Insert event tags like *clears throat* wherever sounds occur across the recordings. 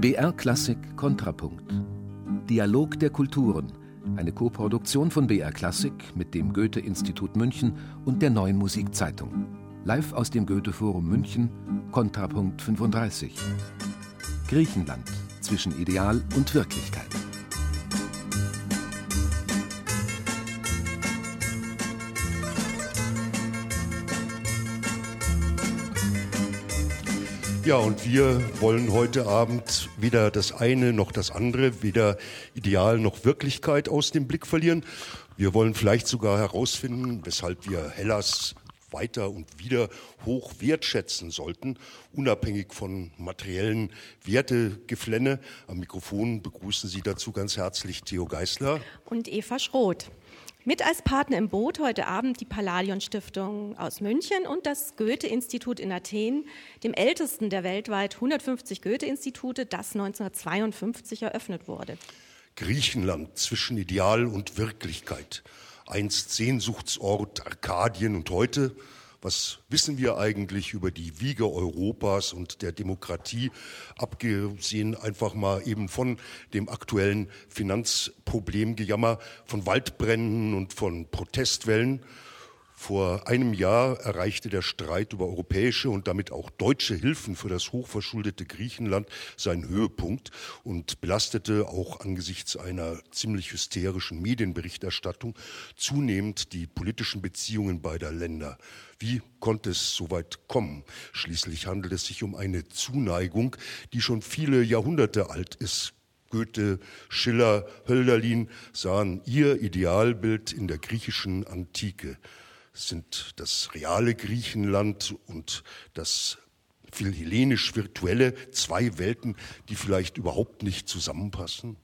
BR Klassik Kontrapunkt. Dialog der Kulturen. Eine Koproduktion von BR Klassik mit dem Goethe-Institut München und der Neuen Musikzeitung. Live aus dem Goethe-Forum München, Kontrapunkt 35. Griechenland zwischen Ideal und Wirklichkeit. Ja, und wir wollen heute Abend weder das eine noch das andere, weder Ideal noch Wirklichkeit aus dem Blick verlieren. Wir wollen vielleicht sogar herausfinden, weshalb wir Hellas weiter und wieder hoch wertschätzen sollten, unabhängig von materiellen Wertegeflenne. Am Mikrofon begrüßen Sie dazu ganz herzlich Theo Geisler und Eva Schroth. Mit als Partner im Boot heute Abend die Palladion Stiftung aus München und das Goethe-Institut in Athen, dem ältesten der weltweit 150 Goethe-Institute, das 1952 eröffnet wurde. Griechenland zwischen Ideal und Wirklichkeit, einst Sehnsuchtsort Arkadien und heute was wissen wir eigentlich über die Wiege Europas und der Demokratie, abgesehen einfach mal eben von dem aktuellen Finanzproblemgejammer, von Waldbränden und von Protestwellen? Vor einem Jahr erreichte der Streit über europäische und damit auch deutsche Hilfen für das hochverschuldete Griechenland seinen Höhepunkt und belastete auch angesichts einer ziemlich hysterischen Medienberichterstattung zunehmend die politischen Beziehungen beider Länder. Wie konnte es so weit kommen? Schließlich handelt es sich um eine Zuneigung, die schon viele Jahrhunderte alt ist. Goethe, Schiller, Hölderlin sahen ihr Idealbild in der griechischen Antike sind das reale Griechenland und das philhellenisch-virtuelle, zwei Welten, die vielleicht überhaupt nicht zusammenpassen?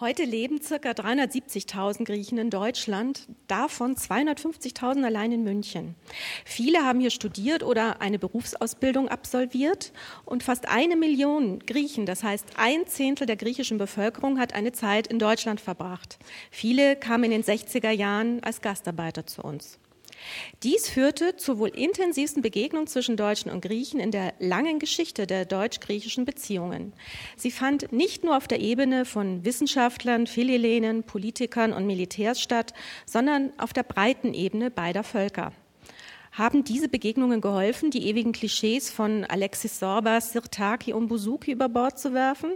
Heute leben ca. 370.000 Griechen in Deutschland, davon 250.000 allein in München. Viele haben hier studiert oder eine Berufsausbildung absolviert und fast eine Million Griechen, das heißt ein Zehntel der griechischen Bevölkerung, hat eine Zeit in Deutschland verbracht. Viele kamen in den 60er Jahren als Gastarbeiter zu uns. Dies führte zur wohl intensivsten Begegnung zwischen Deutschen und Griechen in der langen Geschichte der deutsch-griechischen Beziehungen. Sie fand nicht nur auf der Ebene von Wissenschaftlern, Philhellenen, Politikern und Militärs statt, sondern auf der breiten Ebene beider Völker. Haben diese Begegnungen geholfen, die ewigen Klischees von Alexis Sorbas, Sirtaki und Buzuki über Bord zu werfen?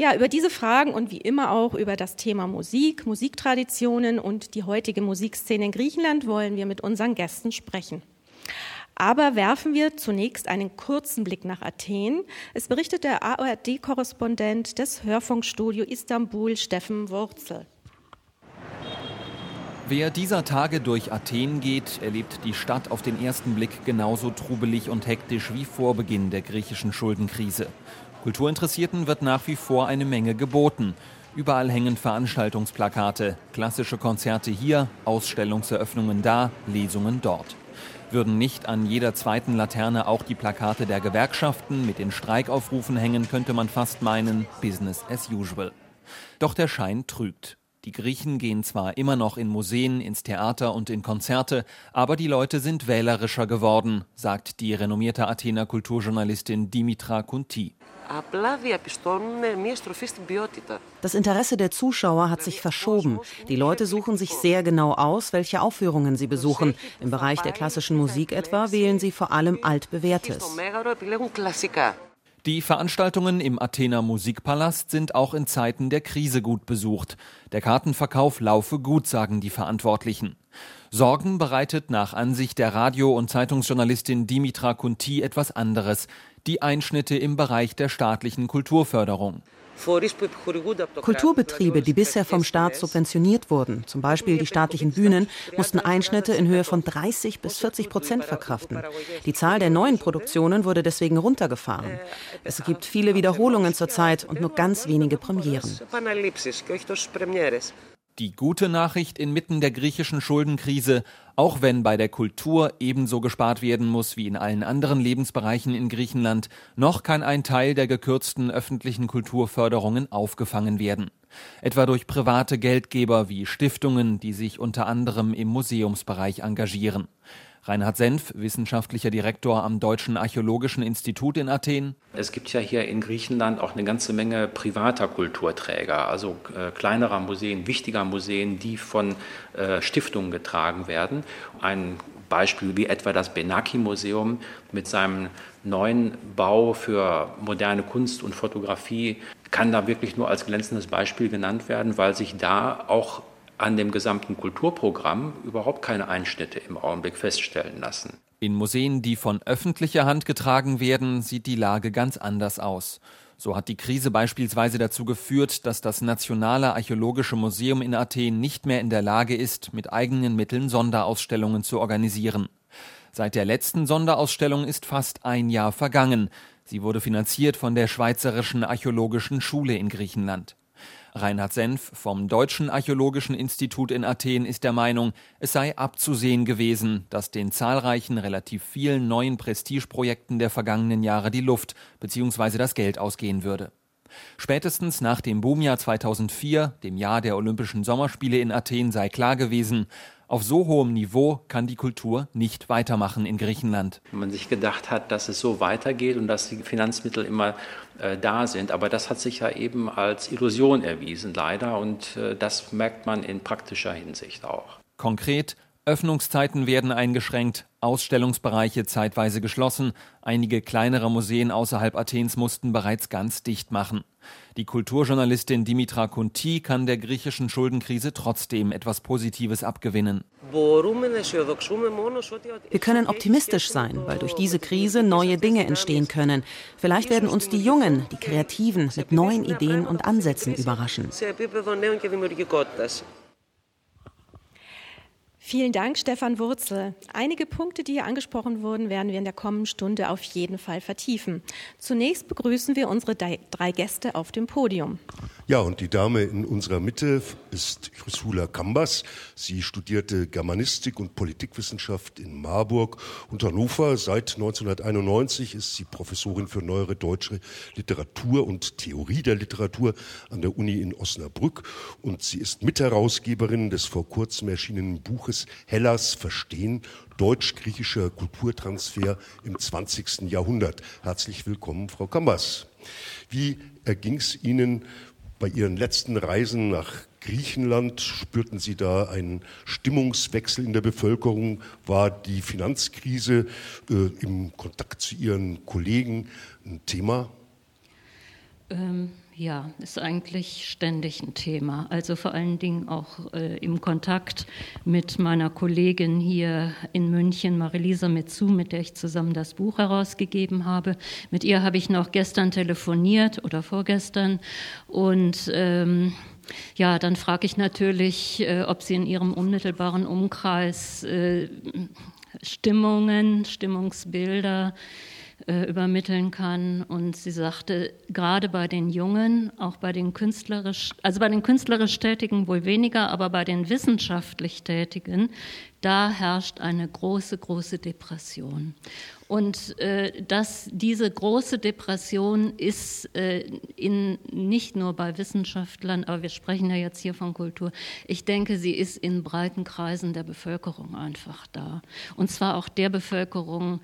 Ja, über diese Fragen und wie immer auch über das Thema Musik, Musiktraditionen und die heutige Musikszene in Griechenland wollen wir mit unseren Gästen sprechen. Aber werfen wir zunächst einen kurzen Blick nach Athen. Es berichtet der ARD-Korrespondent des Hörfunkstudio Istanbul, Steffen Wurzel. Wer dieser Tage durch Athen geht, erlebt die Stadt auf den ersten Blick genauso trubelig und hektisch wie vor Beginn der griechischen Schuldenkrise. Kulturinteressierten wird nach wie vor eine Menge geboten. Überall hängen Veranstaltungsplakate, klassische Konzerte hier, Ausstellungseröffnungen da, Lesungen dort. Würden nicht an jeder zweiten Laterne auch die Plakate der Gewerkschaften mit den Streikaufrufen hängen, könnte man fast meinen, Business as usual. Doch der Schein trügt. Die Griechen gehen zwar immer noch in Museen, ins Theater und in Konzerte, aber die Leute sind wählerischer geworden, sagt die renommierte Athener Kulturjournalistin Dimitra Kunti. Das Interesse der Zuschauer hat sich verschoben. Die Leute suchen sich sehr genau aus, welche Aufführungen sie besuchen. Im Bereich der klassischen Musik etwa wählen sie vor allem altbewährtes. Die Veranstaltungen im Athener Musikpalast sind auch in Zeiten der Krise gut besucht. Der Kartenverkauf laufe gut, sagen die Verantwortlichen. Sorgen bereitet nach Ansicht der Radio- und Zeitungsjournalistin Dimitra Kunti etwas anderes die Einschnitte im Bereich der staatlichen Kulturförderung. Kulturbetriebe, die bisher vom Staat subventioniert wurden, zum Beispiel die staatlichen Bühnen, mussten Einschnitte in Höhe von 30 bis 40 Prozent verkraften. Die Zahl der neuen Produktionen wurde deswegen runtergefahren. Es gibt viele Wiederholungen zurzeit und nur ganz wenige Premieren. Die gute Nachricht inmitten der griechischen Schuldenkrise, auch wenn bei der Kultur ebenso gespart werden muss wie in allen anderen Lebensbereichen in Griechenland, noch kann ein Teil der gekürzten öffentlichen Kulturförderungen aufgefangen werden. Etwa durch private Geldgeber wie Stiftungen, die sich unter anderem im Museumsbereich engagieren. Reinhard Senf, wissenschaftlicher Direktor am Deutschen Archäologischen Institut in Athen. Es gibt ja hier in Griechenland auch eine ganze Menge privater Kulturträger, also äh, kleinerer Museen, wichtiger Museen, die von äh, Stiftungen getragen werden. Ein Beispiel wie etwa das Benaki-Museum mit seinem neuen Bau für moderne Kunst und Fotografie kann da wirklich nur als glänzendes Beispiel genannt werden, weil sich da auch an dem gesamten Kulturprogramm überhaupt keine Einschnitte im Augenblick feststellen lassen. In Museen, die von öffentlicher Hand getragen werden, sieht die Lage ganz anders aus. So hat die Krise beispielsweise dazu geführt, dass das Nationale Archäologische Museum in Athen nicht mehr in der Lage ist, mit eigenen Mitteln Sonderausstellungen zu organisieren. Seit der letzten Sonderausstellung ist fast ein Jahr vergangen. Sie wurde finanziert von der Schweizerischen Archäologischen Schule in Griechenland. Reinhard Senf vom Deutschen Archäologischen Institut in Athen ist der Meinung, es sei abzusehen gewesen, dass den zahlreichen, relativ vielen neuen Prestigeprojekten der vergangenen Jahre die Luft bzw. das Geld ausgehen würde. Spätestens nach dem Boomjahr 2004, dem Jahr der Olympischen Sommerspiele in Athen, sei klar gewesen, auf so hohem Niveau kann die Kultur nicht weitermachen in Griechenland. Wenn man sich gedacht hat, dass es so weitergeht und dass die Finanzmittel immer äh, da sind. Aber das hat sich ja eben als Illusion erwiesen, leider. Und äh, das merkt man in praktischer Hinsicht auch. Konkret, Öffnungszeiten werden eingeschränkt, Ausstellungsbereiche zeitweise geschlossen, einige kleinere Museen außerhalb Athens mussten bereits ganz dicht machen. Die Kulturjournalistin Dimitra Kunti kann der griechischen Schuldenkrise trotzdem etwas Positives abgewinnen. Wir können optimistisch sein, weil durch diese Krise neue Dinge entstehen können. Vielleicht werden uns die Jungen, die Kreativen mit neuen Ideen und Ansätzen überraschen. Vielen Dank, Stefan Wurzel. Einige Punkte, die hier angesprochen wurden, werden wir in der kommenden Stunde auf jeden Fall vertiefen. Zunächst begrüßen wir unsere drei Gäste auf dem Podium. Ja, und die Dame in unserer Mitte ist Chrysula Kambas. Sie studierte Germanistik und Politikwissenschaft in Marburg und Hannover. Seit 1991 ist sie Professorin für neuere deutsche Literatur und Theorie der Literatur an der Uni in Osnabrück. Und sie ist Mitherausgeberin des vor kurzem erschienenen Buches Hellas verstehen, deutsch-griechischer Kulturtransfer im 20. Jahrhundert. Herzlich willkommen, Frau Kambas. Wie erging es Ihnen bei Ihren letzten Reisen nach Griechenland spürten Sie da einen Stimmungswechsel in der Bevölkerung? War die Finanzkrise äh, im Kontakt zu Ihren Kollegen ein Thema? Ähm, ja, ist eigentlich ständig ein Thema. Also vor allen Dingen auch äh, im Kontakt mit meiner Kollegin hier in München, Marilisa Metzu, mit der ich zusammen das Buch herausgegeben habe. Mit ihr habe ich noch gestern telefoniert oder vorgestern und ähm, ja, dann frage ich natürlich, äh, ob sie in ihrem unmittelbaren Umkreis äh, Stimmungen, Stimmungsbilder, äh, übermitteln kann. Und sie sagte, gerade bei den Jungen, auch bei den künstlerisch, also bei den künstlerisch Tätigen wohl weniger, aber bei den wissenschaftlich Tätigen, da herrscht eine große, große Depression. Und äh, dass diese große Depression ist äh, in, nicht nur bei Wissenschaftlern, aber wir sprechen ja jetzt hier von Kultur, ich denke, sie ist in breiten Kreisen der Bevölkerung einfach da. Und zwar auch der Bevölkerung,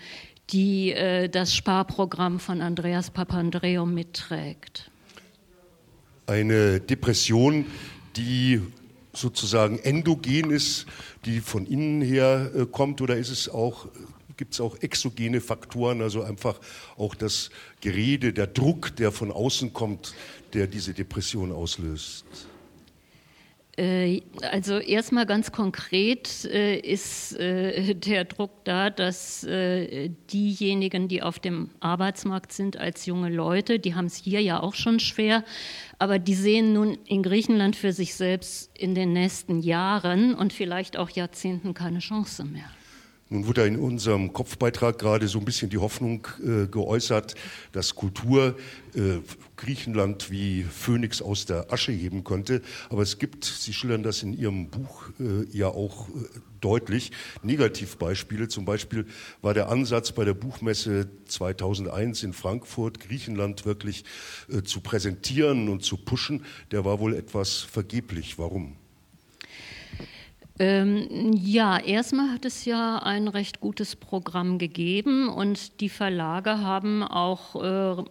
die äh, das Sparprogramm von Andreas Papandreou mitträgt. Eine Depression, die sozusagen endogen ist, die von innen her äh, kommt, oder ist es auch gibt es auch exogene Faktoren, also einfach auch das Gerede, der Druck, der von außen kommt, der diese Depression auslöst? Äh, also erstmal ganz konkret äh, ist äh, der Druck da, dass diejenigen, die auf dem Arbeitsmarkt sind als junge Leute, die haben es hier ja auch schon schwer, aber die sehen nun in Griechenland für sich selbst in den nächsten Jahren und vielleicht auch Jahrzehnten keine Chance mehr. Nun wurde in unserem Kopfbeitrag gerade so ein bisschen die Hoffnung äh, geäußert, dass Kultur äh, Griechenland wie Phönix aus der Asche heben könnte. Aber es gibt, Sie schildern das in Ihrem Buch äh, ja auch äh, deutlich, Negativbeispiele. Zum Beispiel war der Ansatz bei der Buchmesse 2001 in Frankfurt, Griechenland wirklich äh, zu präsentieren und zu pushen, der war wohl etwas vergeblich. Warum? Ähm, ja, erstmal hat es ja ein recht gutes Programm gegeben und die Verlage haben auch äh,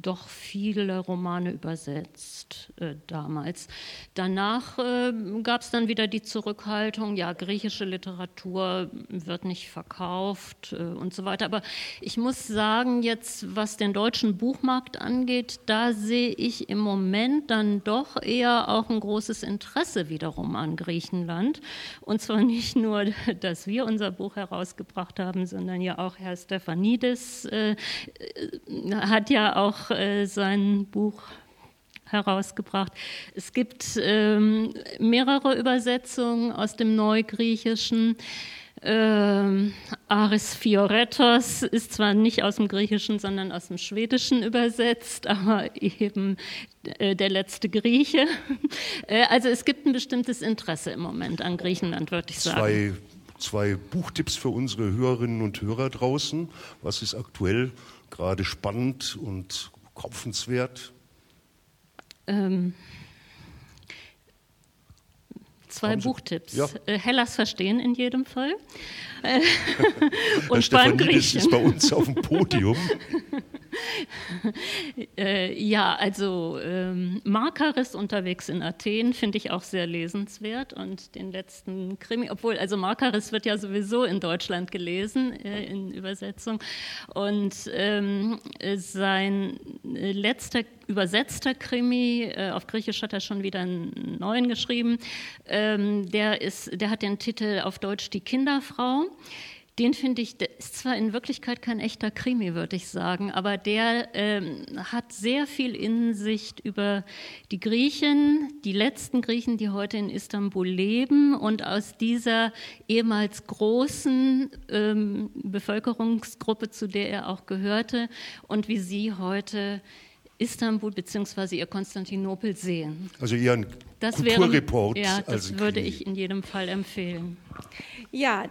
doch viele Romane übersetzt äh, damals. Danach äh, gab es dann wieder die Zurückhaltung, ja, griechische Literatur wird nicht verkauft äh, und so weiter. Aber ich muss sagen, jetzt was den deutschen Buchmarkt angeht, da sehe ich im Moment dann doch eher auch ein großes Interesse wiederum an Griechenland. Deutschland. Und zwar nicht nur, *laughs* dass wir unser Buch herausgebracht haben, sondern ja auch Herr Stefanidis äh, hat ja auch äh, sein Buch herausgebracht. Es gibt ähm, mehrere Übersetzungen aus dem Neugriechischen. Ähm, Aris Fioretos ist zwar nicht aus dem Griechischen, sondern aus dem Schwedischen übersetzt, aber eben äh, der letzte Grieche. *laughs* Äh, also es gibt ein bestimmtes Interesse im Moment an Griechenland, würde ich sagen. Zwei, zwei Buchtipps für unsere Hörerinnen und Hörer draußen. Was ist aktuell gerade spannend und kaufenswert? Ähm, Zwei Buchtipps. Ja. Äh, Hellas verstehen in jedem Fall. *laughs* *laughs* und beim Griechen. ist bei uns auf dem Podium. *laughs* *laughs* äh, ja, also ähm, Markaris unterwegs in Athen finde ich auch sehr lesenswert und den letzten Krimi, obwohl also Markaris wird ja sowieso in Deutschland gelesen äh, in Übersetzung und ähm, sein letzter übersetzter Krimi, äh, auf Griechisch hat er schon wieder einen neuen geschrieben, ähm, der, ist, der hat den Titel auf Deutsch Die Kinderfrau den finde ich, der ist zwar in Wirklichkeit kein echter Krimi, würde ich sagen, aber der ähm, hat sehr viel Insicht über die Griechen, die letzten Griechen, die heute in Istanbul leben und aus dieser ehemals großen ähm, Bevölkerungsgruppe, zu der er auch gehörte, und wie sie heute Istanbul bzw. ihr Konstantinopel sehen. Also eher ein das Kulturreport. Wäre, ja, das würde ich in jedem Fall empfehlen. Ja,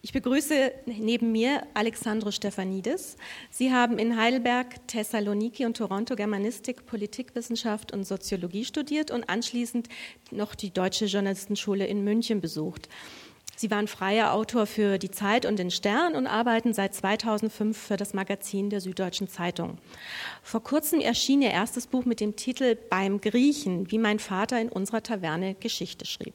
ich begrüße neben mir Alexandro Stefanidis. Sie haben in Heidelberg, Thessaloniki und Toronto Germanistik, Politikwissenschaft und Soziologie studiert und anschließend noch die Deutsche Journalistenschule in München besucht. Sie waren freier Autor für die Zeit und den Stern und arbeiten seit 2005 für das Magazin der Süddeutschen Zeitung. Vor kurzem erschien ihr erstes Buch mit dem Titel Beim Griechen, wie mein Vater in unserer Taverne Geschichte schrieb.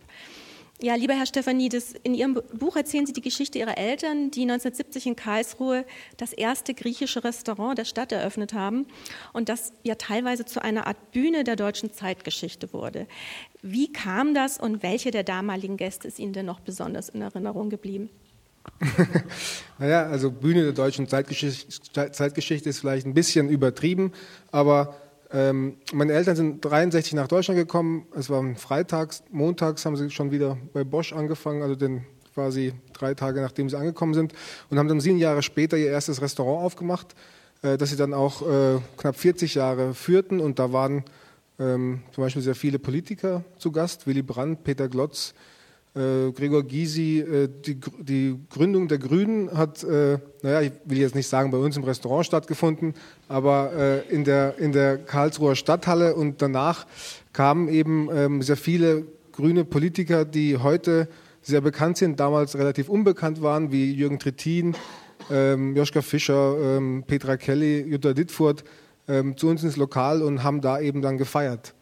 Ja, lieber Herr Stefanidis, in Ihrem Buch erzählen Sie die Geschichte Ihrer Eltern, die 1970 in Karlsruhe das erste griechische Restaurant der Stadt eröffnet haben und das ja teilweise zu einer Art Bühne der deutschen Zeitgeschichte wurde. Wie kam das und welche der damaligen Gäste ist Ihnen denn noch besonders in Erinnerung geblieben? *laughs* naja, also Bühne der deutschen Zeitgeschichte, Zeitgeschichte ist vielleicht ein bisschen übertrieben, aber ähm, meine Eltern sind 63 nach Deutschland gekommen. Es war freitags, montags haben sie schon wieder bei Bosch angefangen, also den quasi drei Tage nachdem sie angekommen sind. Und haben dann sieben Jahre später ihr erstes Restaurant aufgemacht, äh, das sie dann auch äh, knapp 40 Jahre führten. Und da waren ähm, zum Beispiel sehr viele Politiker zu Gast, Willy Brandt, Peter Glotz, Gregor Gysi, äh, die, Gründung der Grünen hat, äh, naja, ich will jetzt nicht sagen, bei uns im Restaurant stattgefunden, aber äh, in, der, in der Karlsruher Stadthalle und danach kamen eben ähm, sehr viele grüne Politiker, die heute sehr bekannt sind, damals relativ unbekannt waren, wie Jürgen Trittin, ähm, Joschka Fischer, ähm, Petra Kelly, Jutta Dittfurt, zu uns ins Lokal und haben da eben dann gefeiert.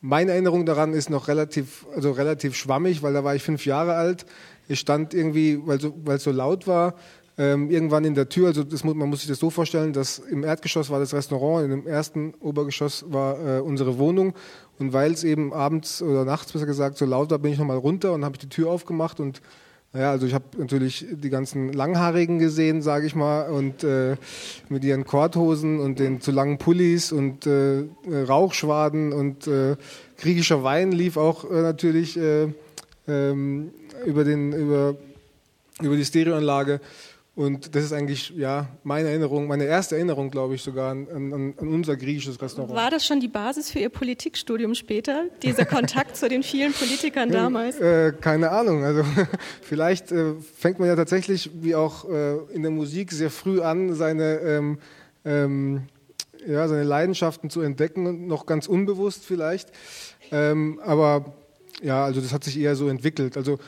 Meine Erinnerung daran ist noch relativ, also relativ schwammig, weil da war ich fünf Jahre alt. Ich stand irgendwie, weil es so laut war, ähm, irgendwann in der Tür. Also das, man muss sich das so vorstellen, dass im Erdgeschoss war das Restaurant, dem ersten Obergeschoss war äh, unsere Wohnung. Und weil es eben abends oder nachts besser gesagt so laut war, bin ich nochmal runter und habe die Tür aufgemacht und naja, also ich habe natürlich die ganzen Langhaarigen gesehen, sage ich mal, und äh, mit ihren Korthosen und den zu langen Pullis und äh, Rauchschwaden und äh, griechischer Wein lief auch äh, natürlich äh, ähm, über, den, über, über die Stereoanlage. Und das ist eigentlich ja meine Erinnerung, meine erste Erinnerung, glaube ich, sogar an, an, an, unser griechisches Restaurant. War das schon die Basis für Ihr Politikstudium später, dieser Kontakt zu den vielen Politikern *laughs* damals? Äh, keine Ahnung. Also *laughs* vielleicht äh, fängt man ja tatsächlich, wie auch äh, in der Musik, sehr früh an, seine ähm, ähm, ja, seine Leidenschaften zu entdecken, noch ganz unbewusst vielleicht. Ähm, aber ja, also das hat sich eher so entwickelt. Also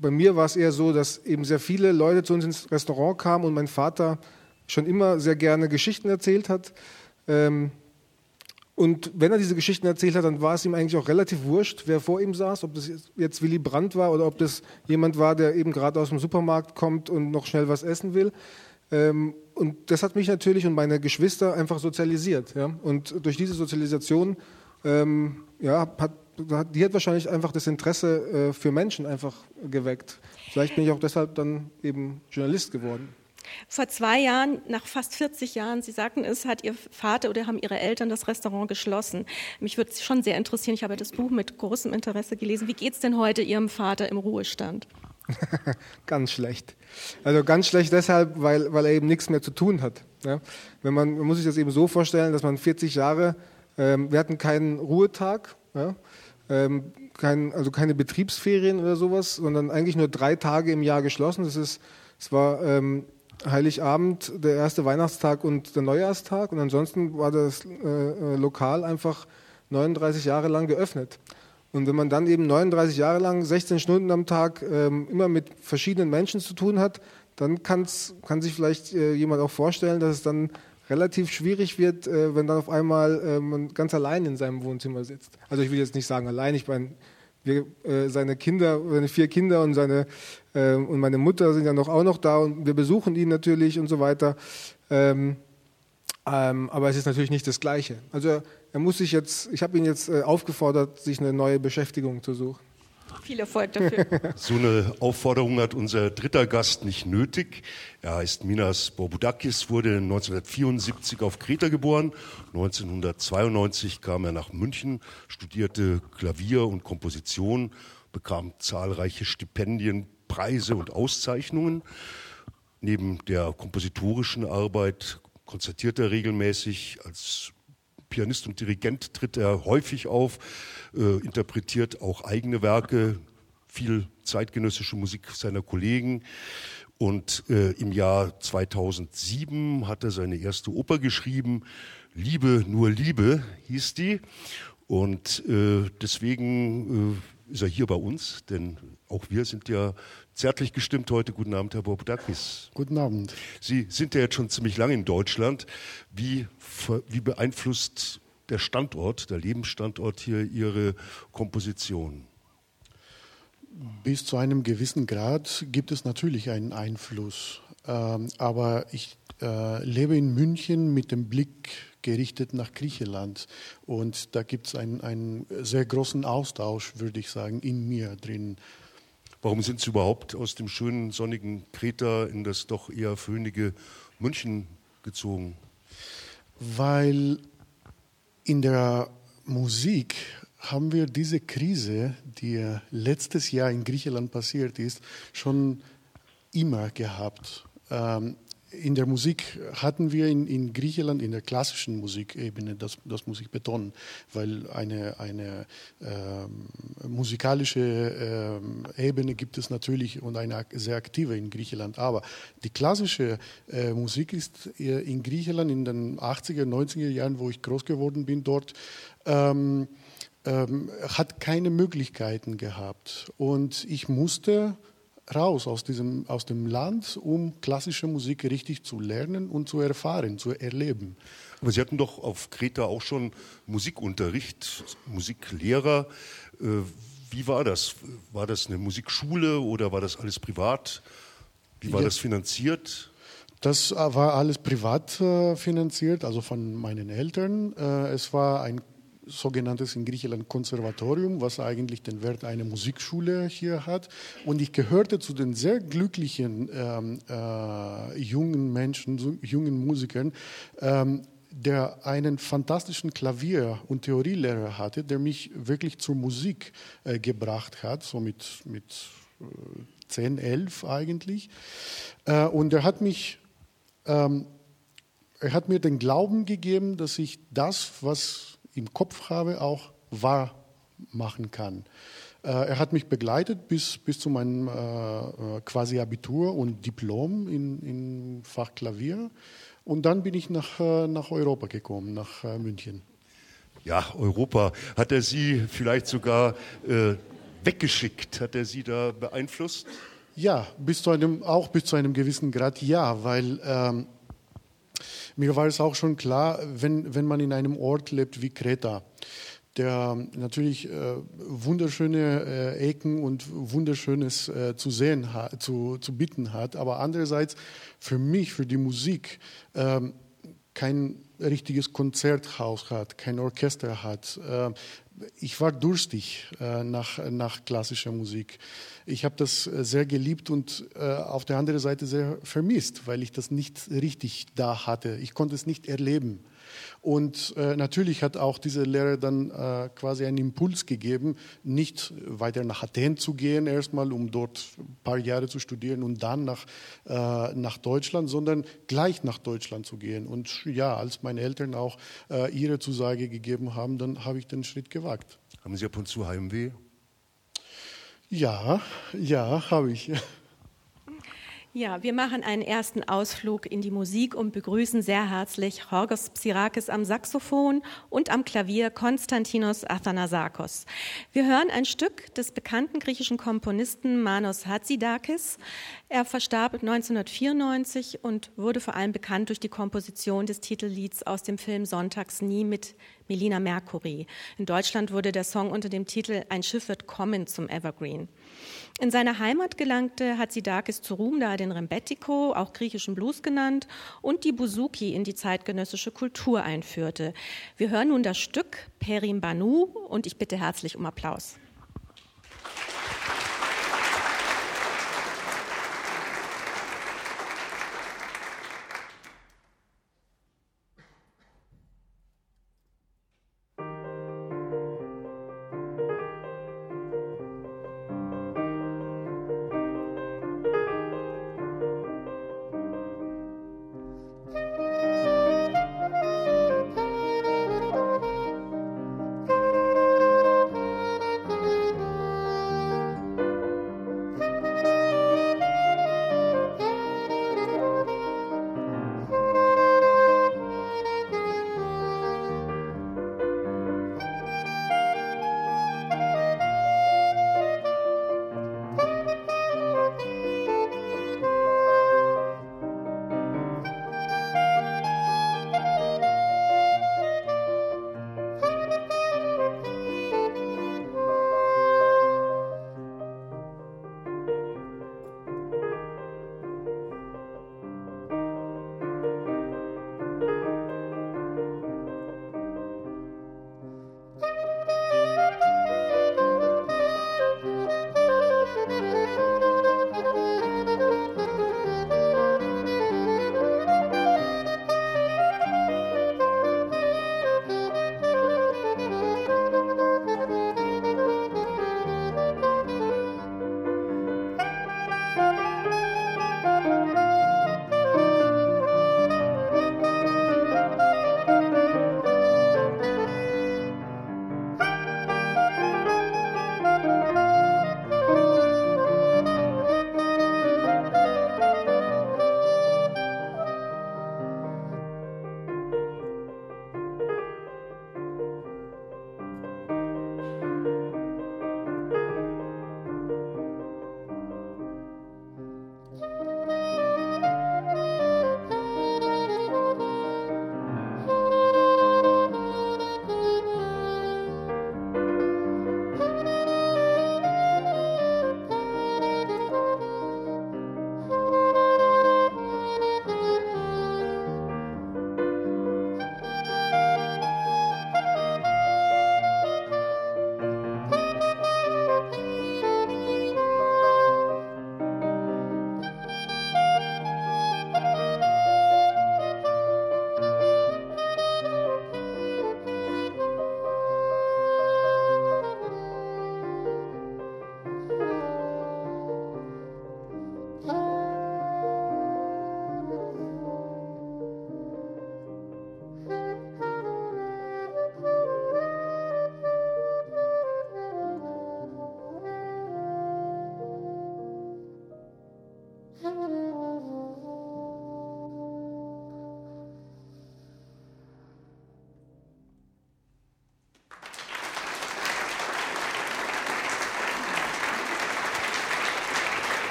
bei mir war es eher so, dass eben sehr viele Leute zu uns ins Restaurant kamen und mein Vater schon immer sehr gerne Geschichten erzählt hat. Ähm, und wenn er diese Geschichten erzählt hat, dann war es ihm eigentlich auch relativ wurscht, wer vor ihm saß, ob das jetzt Willy Brandt war oder ob das jemand war, der eben gerade aus dem Supermarkt kommt und noch schnell was essen will. Ähm, und das hat mich natürlich und meine Geschwister einfach sozialisiert. Und durch diese Sozialisation, ähm, ja, hat, die hat wahrscheinlich einfach das Interesse äh, für Menschen einfach geweckt. Vielleicht bin ich auch deshalb dann eben Journalist geworden. Vor zwei Jahren, nach fast 40 Jahren, Sie sagten es, hat Ihr Vater oder haben Ihre Eltern das Restaurant geschlossen. Mich würde es schon sehr interessieren. Ich habe das Buch mit großem Interesse gelesen. Wie geht es denn heute Ihrem Vater im Ruhestand? *laughs* ganz schlecht. Also ganz schlecht deshalb, weil, weil er eben nichts mehr zu tun hat. Ja? Wenn man, man muss sich das eben so vorstellen, dass man 40 Jahre, ähm, wir hatten keinen Ruhetag, ja? Ähm, kein, also keine Betriebsferien oder sowas, sondern eigentlich nur drei Tage im Jahr geschlossen. Das ist, es war ähm, Heiligabend, der erste Weihnachtstag und der Neujahrstag und ansonsten war das äh, äh Lokal einfach 39 Jahre lang geöffnet. Und wenn man dann eben 39 Jahre lang, 16 Stunden am Tag ähm, immer mit verschiedenen Menschen zu tun hat, dann kann's, kann sich vielleicht äh, jemand auch vorstellen, dass es dann relativ schwierig wird, äh, wenn dann auf einmal äh, man ganz allein in seinem Wohnzimmer sitzt. Also ich will jetzt nicht sagen allein, ich meine, wir, äh, seine Kinder, seine vier Kinder und seine äh, und meine Mutter sind ja noch auch noch da und wir besuchen ihn natürlich und so weiter. Ähm, ähm, aber es ist natürlich nicht das Gleiche. Also er muss sich jetzt, ich habe ihn jetzt äh, aufgefordert, sich eine neue Beschäftigung zu suchen. Viel Erfolg dafür. *laughs* so eine Aufforderung hat unser dritter Gast nicht nötig. Er heißt Minas Borbudakis, wurde 1974 auf Kreta geboren. 1992 kam er nach München, studierte Klavier und Komposition, bekam zahlreiche Stipendien, Preise und Auszeichnungen. Neben der kompositorischen Arbeit konzertiert er regelmäßig als Pianist und Dirigent tritt er häufig auf, äh, interpretiert auch eigene Werke, viel zeitgenössische Musik seiner Kollegen. Und äh, im Jahr 2007 hat er seine erste Oper geschrieben, Liebe, nur Liebe hieß die. Und äh, deswegen äh, ist er hier bei uns, denn auch wir sind ja zärtlich gestimmt heute. Guten Abend, Herr Bobdakis. Guten Abend. Sie sind ja jetzt schon ziemlich lange in Deutschland. Wie, wie beeinflusst der Standort, der Lebensstandort hier Ihre Komposition? Bis zu einem gewissen Grad gibt es natürlich einen Einfluss. Ähm, aber ich äh, lebe in München mit dem Blick gerichtet nach Griechenland. Und da gibt es einen, einen sehr großen Austausch, würde ich sagen, in mir drin. Warum sind Sie überhaupt aus dem schönen sonnigen Kreta in das doch eher föhnige München gezogen? Weil in der Musik haben wir diese Krise, die letztes Jahr in Griechenland passiert ist, schon immer gehabt. Ähm, in der Musik hatten wir in, in, Griechenland, in der klassischen Musikebene, das, das muss ich betonen, weil eine, eine äh, musikalische äh, Ebene gibt es natürlich und eine sehr aktive in Griechenland. Aber die klassische äh, Musik ist in Griechenland in den 80er, 90er Jahren, wo ich groß geworden bin dort, ähm, ähm, hat keine Möglichkeiten gehabt. Und ich musste raus aus, diesem, aus dem Land, um klassische Musik richtig zu lernen und zu erfahren, zu erleben. Aber Sie hatten doch auf Kreta auch schon Musikunterricht, Musiklehrer. Äh, wie war das? War das eine Musikschule oder war das alles privat? Wie war ja. das finanziert? Das war alles privat äh, finanziert, also von meinen Eltern. Äh, es war ein sogenanntes in Griechenland Konservatorium, was eigentlich den Wert einer Musikschule hier hat. Und ich gehörte zu den sehr glücklichen ähm, äh, jungen Menschen, jungen Musikern, ähm, der einen fantastischen Klavier- und Theorielehrer hatte, der mich wirklich zur Musik äh, gebracht hat, so mit, mit äh, 10, 11 eigentlich. Äh, und er hat mich, ähm, er hat mir den Glauben gegeben, dass ich das, was im Kopf habe, auch wahr machen kann. Äh, er hat mich begleitet bis, bis zu meinem äh, äh, quasi Abitur und Diplom in, in Fach Klavier. Und dann bin ich nach, äh, nach Europa gekommen, nach München. Ja, Europa. Hat er Sie vielleicht sogar äh, weggeschickt? Hat er Sie da beeinflusst? Ja, bis zu einem, auch bis zu einem gewissen Grad ja, weil ähm, mir war es auch schon klar, wenn, wenn man in einem Ort lebt wie Kreta, der natürlich äh, wunderschöne äh, Ecken und wunderschönes äh, zu sehen zu, zu bieten hat, aber andererseits für mich, für die Musik, ähm, kein richtiges Konzerthaus hat, kein Orchester hat. Äh, ich war durstig äh, nach, nach klassischer Musik. Ich habe das äh, sehr geliebt und auf der anderen Seite sehr vermisst, weil ich das nicht richtig da hatte. Ich konnte es nicht erleben. Und äh, natürlich hat auch diese Lehre dann äh, quasi einen Impuls gegeben, nicht weiter nach Athen zu gehen, erstmal, um dort ein paar Jahre zu studieren und dann nach, äh, nach Deutschland, sondern gleich nach Deutschland zu gehen. Und ja, als meine Eltern auch äh, ihre Zusage gegeben haben, dann habe ich den Schritt gewagt. Haben Sie ab und zu Heimweh? Ja, ja, habe ich. Ja, wir machen einen ersten Ausflug in die Musik und begrüßen sehr herzlich Horgos Psirakis am Saxophon und am Klavier Konstantinos Athanasakos. Wir hören ein Stück des bekannten griechischen Komponisten Manos Hatzidakis. Er verstarb 1994 und wurde vor allem bekannt durch die Komposition des Titellieds aus dem Film Sonntags nie mit Melina Mercury. In Deutschland wurde der Song unter dem Titel Ein Schiff wird kommen zum Evergreen. In seiner Heimat gelangte Hatzidakis zu Ruhm, da er den Rembetiko, auch griechischen Blues genannt, und die Buzuki in die zeitgenössische Kultur einführte. Wir hören nun das Stück Perim Banu und ich bitte herzlich um Applaus.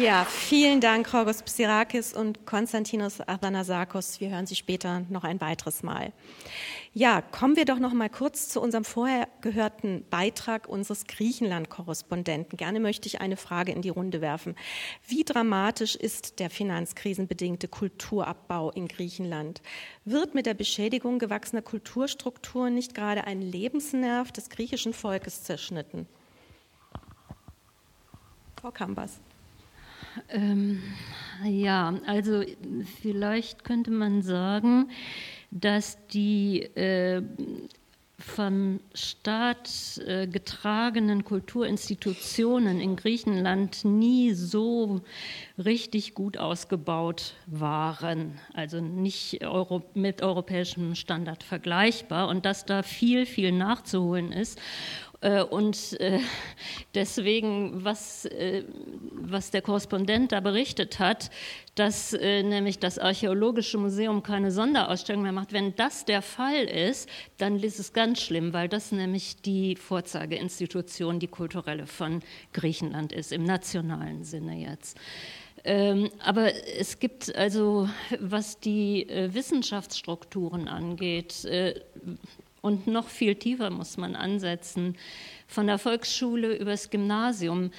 Ja, vielen Dank, Horgos Psirakis und Konstantinos Athanasakos. Wir hören Sie später noch ein weiteres Mal. Ja, kommen wir doch noch mal kurz zu unserem vorher gehörten Beitrag unseres Griechenland-Korrespondenten. Gerne möchte ich eine Frage in die Runde werfen. Wie dramatisch ist der finanzkrisenbedingte Kulturabbau in Griechenland? Wird mit der Beschädigung gewachsener Kulturstrukturen nicht gerade ein Lebensnerv des griechischen Volkes zerschnitten? Frau Kambas. Ähm, ja, also vielleicht könnte man sagen, dass die äh, vom Staat äh, getragenen Kulturinstitutionen in Griechenland nie so richtig gut ausgebaut waren, also nicht Euro mit europäischem Standard vergleichbar und dass da viel, viel nachzuholen ist. Äh, und äh, deswegen, was, äh, was der Korrespondent da berichtet hat, dass nämlich das Archäologische Museum keine Sonderausstellung mehr macht, wenn das der Fall ist, dann ist es ganz schlimm, weil das nämlich die Vorzeigeinstitution, die kulturelle von Griechenland ist, im nationalen Sinne jetzt. Ähm, aber es gibt also, was die Wissenschaftsstrukturen angeht, und noch viel tiefer muss man ansetzen, von der Volksschule übers Gymnasium.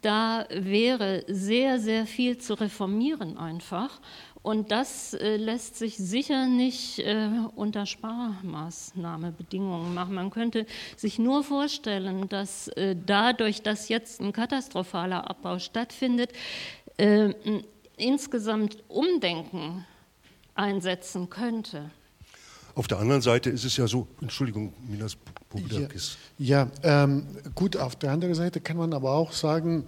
Da wäre sehr, sehr viel zu reformieren einfach. Und das äh, lässt sich sicher nicht äh, unter Sparmaßnahmebedingungen machen. Man könnte sich nur vorstellen, dass äh, dadurch, dass jetzt ein katastrophaler Abbau stattfindet, äh, insgesamt Umdenken einsetzen könnte. Auf der anderen Seite ist es ja so, Entschuldigung, Minas Bogdakis. Ja, ja ähm, gut, auf der anderen Seite kann man aber auch sagen,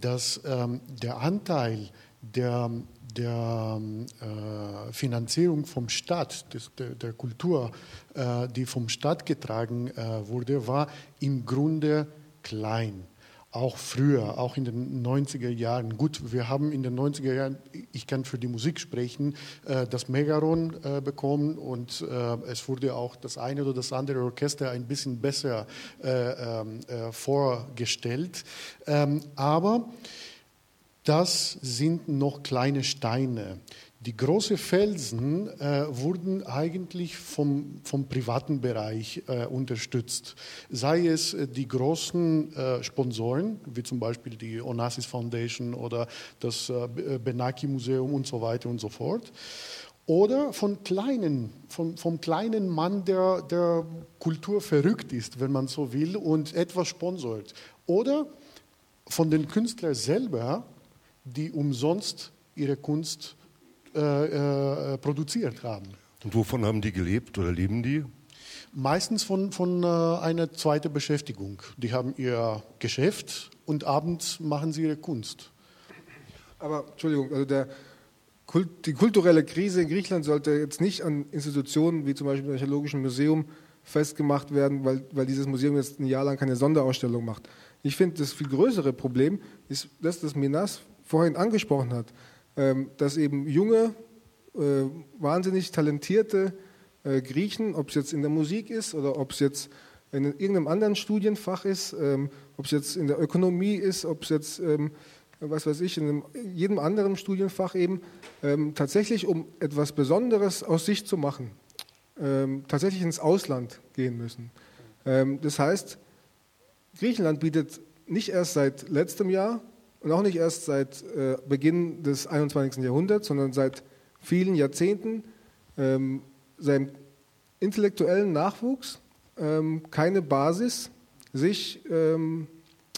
dass ähm, der Anteil der, der äh, Finanzierung vom Staat, des, der, der, Kultur, äh, die vom Staat getragen äh, wurde, war im Grunde klein auch früher, auch in den 90er Jahren. Gut, wir haben in den 90er Jahren, ich kann für die Musik sprechen, äh, das Megaron äh, bekommen und äh, es wurde auch das eine oder das andere Orchester ein bisschen besser ähm, vorgestellt. Ähm, aber das sind noch kleine Steine. Die großen Felsen äh, wurden eigentlich vom, vom privaten Bereich äh, unterstützt. Sei es äh, die großen äh, Sponsoren, wie zum Beispiel die Onassis Foundation oder das äh, äh, Benaki Museum und so weiter und so fort. Oder von kleinen, vom, vom kleinen Mann, der, der Kultur verrückt ist, wenn man so will, und etwas sponsort. Oder von den Künstlern selber, die umsonst ihre Kunst äh, äh, produziert haben. Und wovon haben die gelebt oder leben die? Meistens von, von äh, einer zweiten Beschäftigung. Die haben ihr Geschäft und abends machen sie ihre Kunst. Aber Entschuldigung, also der, Kult, die kulturelle Krise in Griechenland sollte jetzt nicht an Institutionen wie zum Beispiel dem Archäologischen Museum festgemacht werden, weil, weil dieses Museum jetzt ein Jahr lang keine Sonderausstellung macht. Ich finde, das viel größere Problem ist das, das Minas vorhin angesprochen hat. Ähm, dass eben junge, äh, wahnsinnig talentierte äh, Griechen, ob es jetzt in der Musik ist oder ob es jetzt in irgendeinem anderen Studienfach ist, ähm, ob es jetzt in der Ökonomie ist, ob es jetzt, ähm, was weiß ich, in jedem anderen Studienfach eben, tatsächlich um etwas Besonderes aus sich zu machen, tatsächlich ins Ausland gehen müssen. das heißt, Griechenland bietet nicht erst seit letztem Jahr und auch nicht erst seit äh, Beginn des 21. Jahrhunderts, sondern seit vielen Jahrzehnten ähm, seinem intellektuellen Nachwuchs ähm, keine Basis, sich ähm,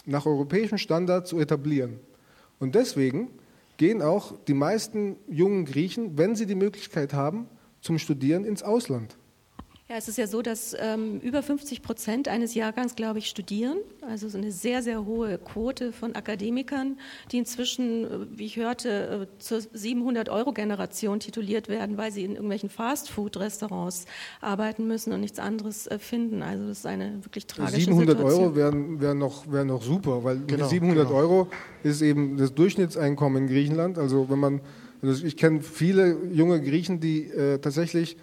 nach europäischen Standards zu etablieren. Und deswegen gehen auch die meisten jungen Griechen, wenn sie die Möglichkeit haben, zum Studieren ins Ausland. Ja, es ist ja so, dass ähm, über 50 Prozent eines Jahrgangs, glaube ich, studieren. Also so eine sehr, sehr hohe Quote von Akademikern, die inzwischen, äh, wie ich hörte, äh, zur 700-Euro-Generation tituliert werden, weil sie in irgendwelchen Fast-Food-Restaurants arbeiten müssen und nichts anderes äh, finden. Also das ist eine wirklich tragische 700 Situation. Euro wären, wären, noch, wären noch super, weil genau, 700 genau. Euro ist eben das Durchschnittseinkommen in Griechenland. Also wenn man, also ich kenne viele junge Griechen, die äh, tatsächlich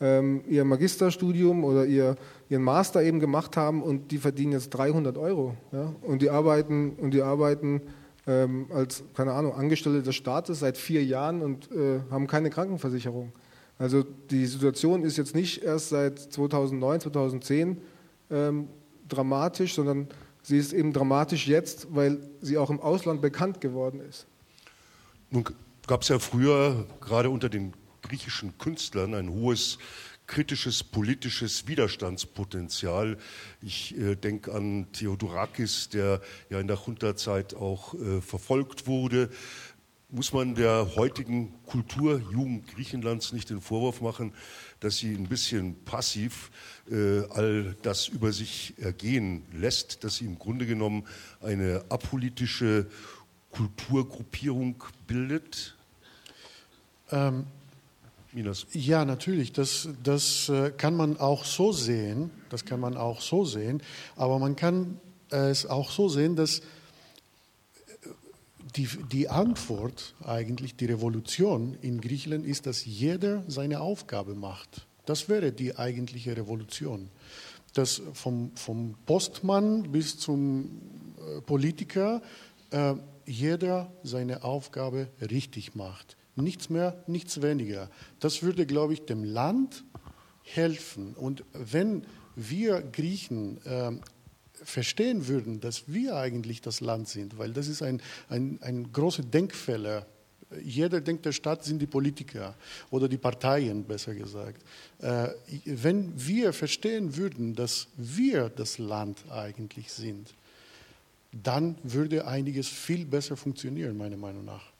ähm, ihr Magisterstudium oder ihr, ihren Master eben gemacht haben und die verdienen jetzt 300 Euro. Ja? Und die arbeiten, und die arbeiten ähm, als, keine Ahnung, Angestellte des Staates seit vier Jahren und äh, haben keine Krankenversicherung. Also die Situation ist jetzt nicht erst seit 2009, 2010 ähm, dramatisch, sondern sie ist eben dramatisch jetzt, weil sie auch im Ausland bekannt geworden ist. Nun gab es ja früher gerade unter den griechischen Künstlern ein hohes kritisches politisches Widerstandspotenzial. Ich äh, denke an Theodorakis, der ja in der Junta-Zeit auch äh, verfolgt wurde. Muss man der heutigen Kulturjugend Griechenlands nicht den Vorwurf machen, dass sie ein bisschen passiv äh, all das über sich ergehen lässt, dass sie im Grunde genommen eine apolitische Kulturgruppierung bildet? Ähm, Minas. Ja, natürlich. Das, das äh, kann man auch so sehen. Das kann man auch so sehen. Aber man kann es auch so sehen, dass die, die Antwort eigentlich, die Revolution in Griechenland ist, dass jeder seine Aufgabe macht. Das wäre die eigentliche Revolution. Dass vom, vom Postmann bis zum äh, Politiker äh, jeder seine Aufgabe richtig macht. Nichts mehr, nichts weniger. Das würde, glaube ich, dem Land helfen. Und wenn wir Griechen äh, verstehen würden, dass wir eigentlich das Land sind, weil das ist ein, ein, ein großer Denkfehler. Jeder denkt, der Staat sind die Politiker oder die Parteien, besser gesagt. Äh, wenn wir verstehen würden, dass wir das Land eigentlich sind, dann würde einiges viel besser funktionieren, meiner Meinung nach.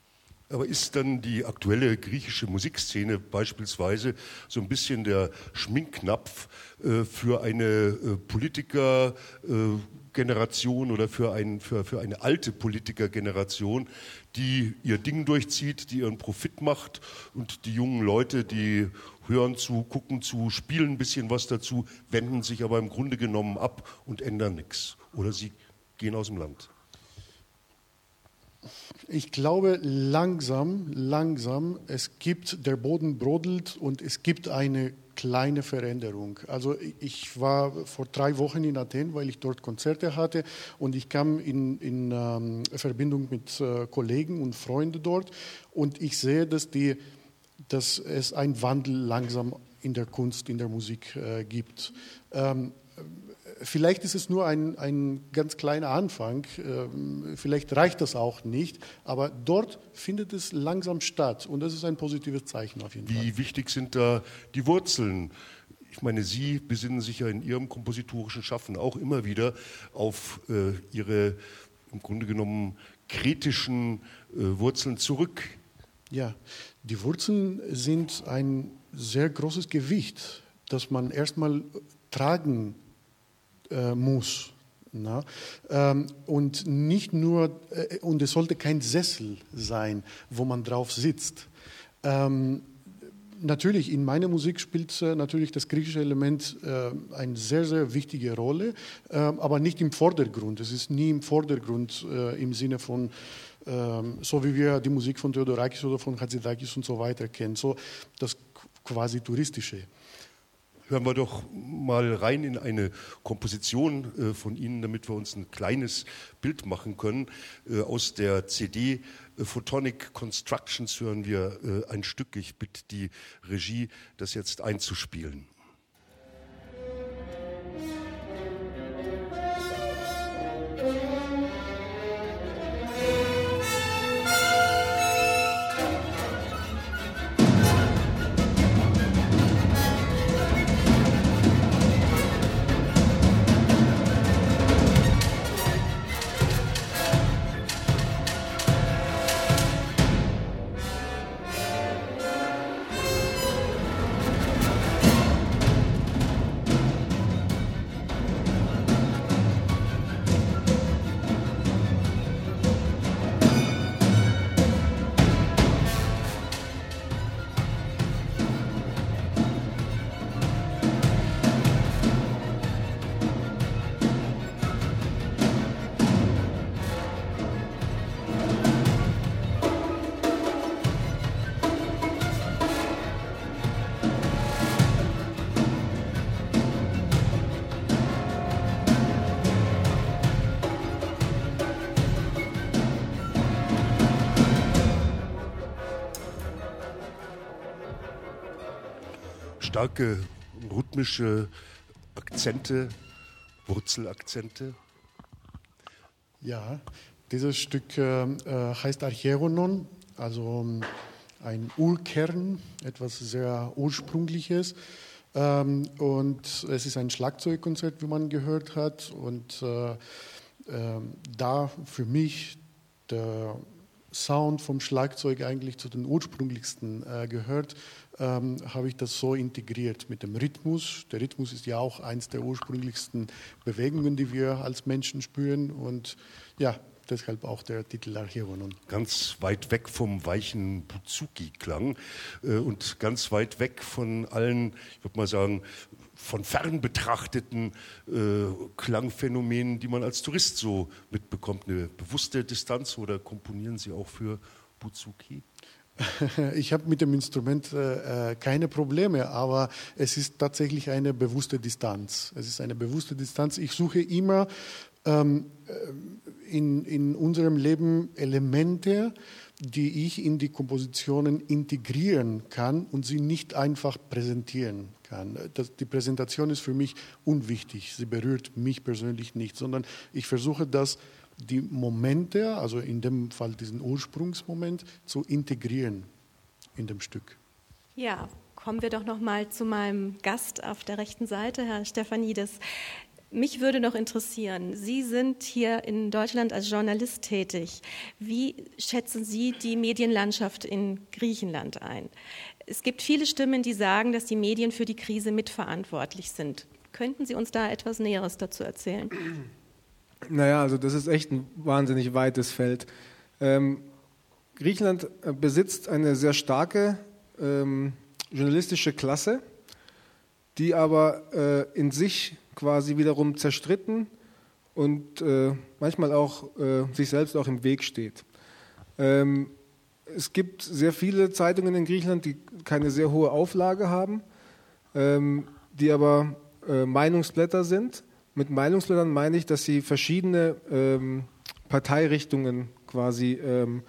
Aber ist dann die aktuelle griechische Musikszene beispielsweise so ein bisschen der Schminknapf äh, für eine äh, Politikergeneration äh, oder für, ein, für, für eine alte Politikergeneration, die ihr Ding durchzieht, die ihren Profit macht und die jungen Leute, die hören zu, gucken zu, spielen ein bisschen was dazu, wenden sich aber im Grunde genommen ab und ändern nichts. Oder sie gehen aus dem Land. Ich glaube, langsam, langsam, es gibt, der Boden brodelt und es gibt eine kleine Veränderung. Also ich war vor drei Wochen in Athen, weil ich dort Konzerte hatte und ich kam in, in ähm, Verbindung mit äh, Kollegen und Freunden dort und ich sehe, dass, die, dass es einen Wandel langsam in der Kunst, in der Musik äh, gibt. Ähm, vielleicht ist es nur ein, ein ganz kleiner Anfang, ähm, vielleicht reicht das auch nicht, aber dort findet es langsam statt und das ist ein positives Zeichen auf jeden Wie Fall. Wie wichtig sind da die Wurzeln? Ich meine, Sie besinnen sich ja in Ihrem kompositorischen Schaffen auch immer wieder auf äh, Ihre im Grunde genommen kritischen äh, Wurzeln zurück. Ja, die Wurzeln sind ein sehr großes Gewicht, das man erstmal tragen äh, muss. Na? Ähm, und nicht nur, äh, und es sollte kein Sessel sein, wo man drauf sitzt. Ähm, natürlich, in meiner Musik spielt äh, natürlich das griechische Element äh, eine sehr, sehr wichtige Rolle, äh, aber nicht im Vordergrund. Es ist nie im Vordergrund äh, im Sinne von, ähm, so wie wir die Musik von Theodorakis oder von Hatzidakis und so weiter kennen, so das quasi touristische hören wir doch mal rein in eine Komposition äh, von Ihnen, damit wir uns ein kleines Bild machen können. Äh, aus der CD äh, Photonic Constructions hören wir ein Stück. Ich bitte die Regie, das jetzt einzuspielen. Starke rhythmische Akzente, Wurzelakzente. Ja, dieses Stück äh, äh heißt Archeronon, also ähm, ein Urkern, etwas sehr Ursprüngliches. Ähm, und es ist ein Schlagzeugkonzert, wie man gehört hat. Und äh, äh, da für mich der Sound vom Schlagzeug eigentlich zu den ursprünglichsten äh, gehört, ähm, habe ich das so integriert mit dem Rhythmus. Der Rhythmus ist ja auch eins der ursprünglichsten Bewegungen, die wir als Menschen spüren. Und ja, deshalb auch der Titel Archeronon. Ganz weit weg vom weichen Buzuki-Klang äh, und ganz weit weg von allen, ich würde mal sagen, von fern betrachteten äh, Klangphänomenen, die man als Tourist so mitbekommt. Eine bewusste Distanz oder komponieren Sie auch für Buzuki? *laughs* Ich habe mit dem Instrument äh, äh, keine Probleme, aber es ist tatsächlich eine bewusste Distanz. Es ist eine bewusste Distanz. Ich suche immer ähm, in, in unserem Leben Elemente, die ich in die Kompositionen integrieren kann und sie nicht einfach präsentieren kann. Das, die Präsentation ist für mich unwichtig. Sie berührt mich persönlich nicht, sondern ich versuche das, die Momente, also in dem Fall diesen Ursprungsmoment, zu integrieren in dem Stück. Ja, kommen wir doch noch mal zu meinem Gast auf der rechten Seite, Herr Stefanides. Mich würde noch interessieren, Sie sind hier in Deutschland als Journalist tätig. Wie schätzen Sie die Medienlandschaft in Griechenland ein? Es gibt viele Stimmen, die sagen, dass die Medien für die Krise mitverantwortlich sind. Könnten Sie uns da etwas Näheres dazu erzählen? *clears throat* Naja, also das ist echt ein wahnsinnig weites Feld. Ähm, Griechenland äh, besitzt eine sehr starke ähm, journalistische Klasse, die aber äh, in sich quasi wiederum zerstritten und äh, manchmal auch äh, sich selbst auch im Weg steht. Ähm, es gibt sehr viele Zeitungen in Griechenland, die keine sehr hohe Auflage haben, ähm, die aber äh, Meinungsblätter sind. Mit Meinungsblättern meine ich, dass sie verschiedene ähm, Parteirichtungen quasi ähm,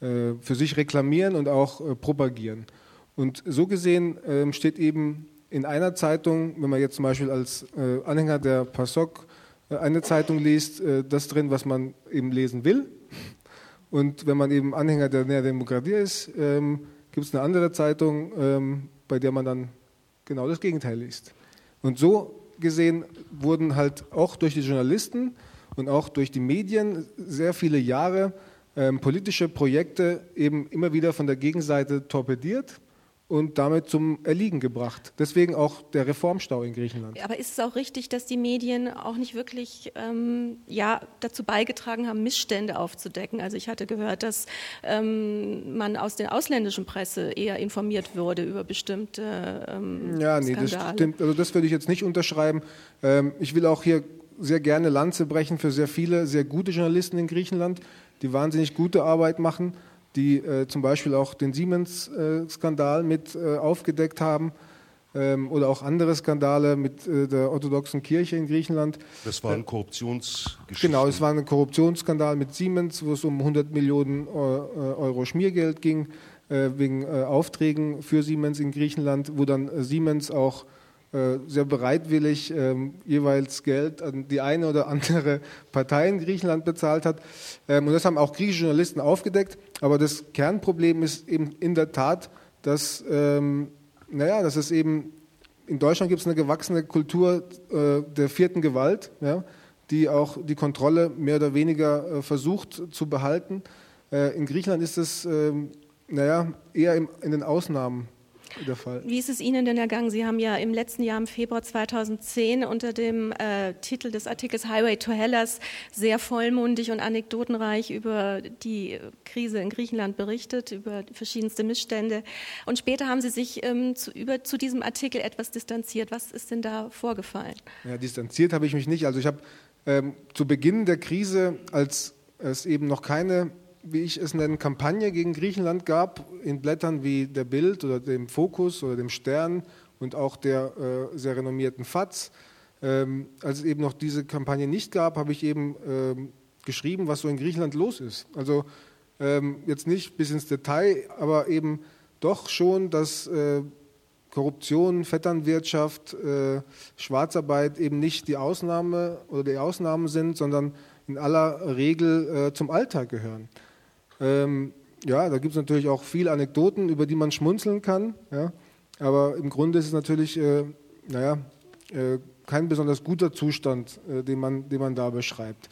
äh, für sich reklamieren und auch äh, propagieren. Und so gesehen ähm, steht eben in einer Zeitung, wenn man jetzt zum Beispiel als äh, Anhänger der PASOK äh, eine Zeitung liest, äh, das drin, was man eben lesen will. Und wenn man eben Anhänger der Nea Demokratie ist, ähm, gibt es eine andere Zeitung, ähm, bei der man dann genau das Gegenteil liest. Und so gesehen wurden halt auch durch die Journalisten und auch durch die Medien sehr viele Jahre ähm, politische Projekte eben immer wieder von der Gegenseite torpediert und damit zum Erliegen gebracht. Deswegen auch der Reformstau in Griechenland. Aber ist es auch richtig, dass die Medien auch nicht wirklich ähm, ja, dazu beigetragen haben, Missstände aufzudecken? Also ich hatte gehört, dass ähm, man aus der ausländischen Presse eher informiert wurde über bestimmte ähm, Ja, nee, Skandale. das stimmt. Also das würde ich jetzt nicht unterschreiben. Ähm, ich will auch hier sehr gerne Lanze brechen für sehr viele sehr gute Journalisten in Griechenland, die wahnsinnig gute Arbeit machen die äh, zum Beispiel auch den Siemens-Skandal mit äh, aufgedeckt haben ähm, oder auch andere Skandale mit äh, der orthodoxen Kirche in Griechenland. Das war ein äh, Korruptionsgeschichte. Genau, es war ein Korruptionsskandal mit Siemens, wo es um 100 Millionen äh, Euro Schmiergeld ging äh, wegen Aufträgen für Siemens in Griechenland, wo dann Siemens auch sehr bereitwillig ähm, jeweils Geld an die eine oder andere Partei in Griechenland bezahlt hat. Ähm, und das haben auch griechische Journalisten aufgedeckt. Aber das Kernproblem ist eben in der Tat, dass, ähm, naja, dass es eben in Deutschland gibt es eine gewachsene Kultur äh, der vierten Gewalt, ja, die auch die Kontrolle mehr oder weniger äh, versucht zu behalten. Äh, in Griechenland ist es, naja, eher in den Ausnahmen der Fall. Wie ist es Ihnen denn ergangen? Sie haben ja im letzten Jahr, im Februar 2010, unter dem äh, Titel des Artikels Highway to Hellas sehr vollmundig und anekdotenreich über die Krise in Griechenland berichtet, über verschiedenste Missstände. Und später haben Sie sich ähm, zu, über, zu diesem Artikel etwas distanziert. Was ist denn da vorgefallen? Ja, distanziert habe ich mich nicht. Also ich habe ähm, zu Beginn der Krise, als es eben noch keine wie ich es nenne, Kampagne gegen Griechenland gab, in Blättern wie der Bild oder dem Fokus oder dem Stern und auch der äh, sehr renommierten FAZ. Ähm, als es eben noch diese Kampagne nicht gab, habe ich eben ähm, geschrieben, was so in Griechenland los ist. Also ähm, jetzt nicht bis ins Detail, aber eben doch schon, dass äh, Korruption, Vetternwirtschaft, äh, Schwarzarbeit eben nicht die Ausnahme oder die Ausnahmen sind, sondern in aller Regel äh, zum Alltag gehören. Ähm, ja, da gibt es natürlich auch viele Anekdoten, über die man schmunzeln kann. Ja, aber im Grunde ist es natürlich, äh, naja, äh, kein besonders guter Zustand, äh, den, man, den man da beschreibt.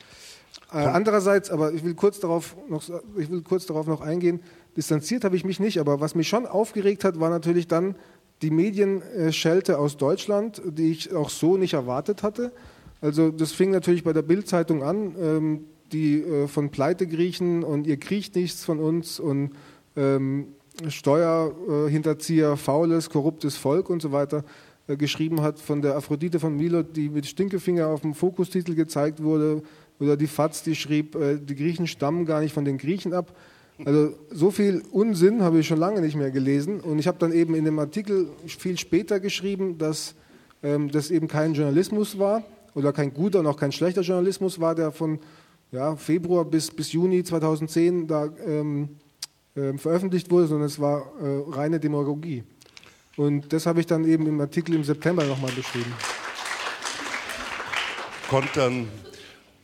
Äh, andererseits, aber ich will kurz darauf noch, ich will kurz darauf noch eingehen. Distanziert habe ich mich nicht, aber was mich schon aufgeregt hat, war natürlich dann die Medienschelte aus Deutschland, die ich auch so nicht erwartet hatte. Also das fing natürlich bei der Bildzeitung an, ähm, die äh, von Pleite griechen und ihr kriecht nichts von uns und ähm, Steuerhinterzieher, faules, korruptes Volk und so weiter äh, geschrieben hat, von der Aphrodite von Milo, die mit Stinkefinger auf dem Fokustitel gezeigt wurde, oder die FAZ, die schrieb, äh, die Griechen stammen gar nicht von den Griechen ab. Also so viel Unsinn habe ich schon lange nicht mehr gelesen. Und ich habe dann eben in dem Artikel viel später geschrieben, dass ähm, das eben kein Journalismus war oder kein guter und auch kein schlechter Journalismus war, der von ja, Februar bis, bis Juni 2010 da ähm, äh, veröffentlicht wurde, sondern es war äh, reine Demagogie. Und das habe ich dann eben im Artikel im September nochmal beschrieben. Kontern,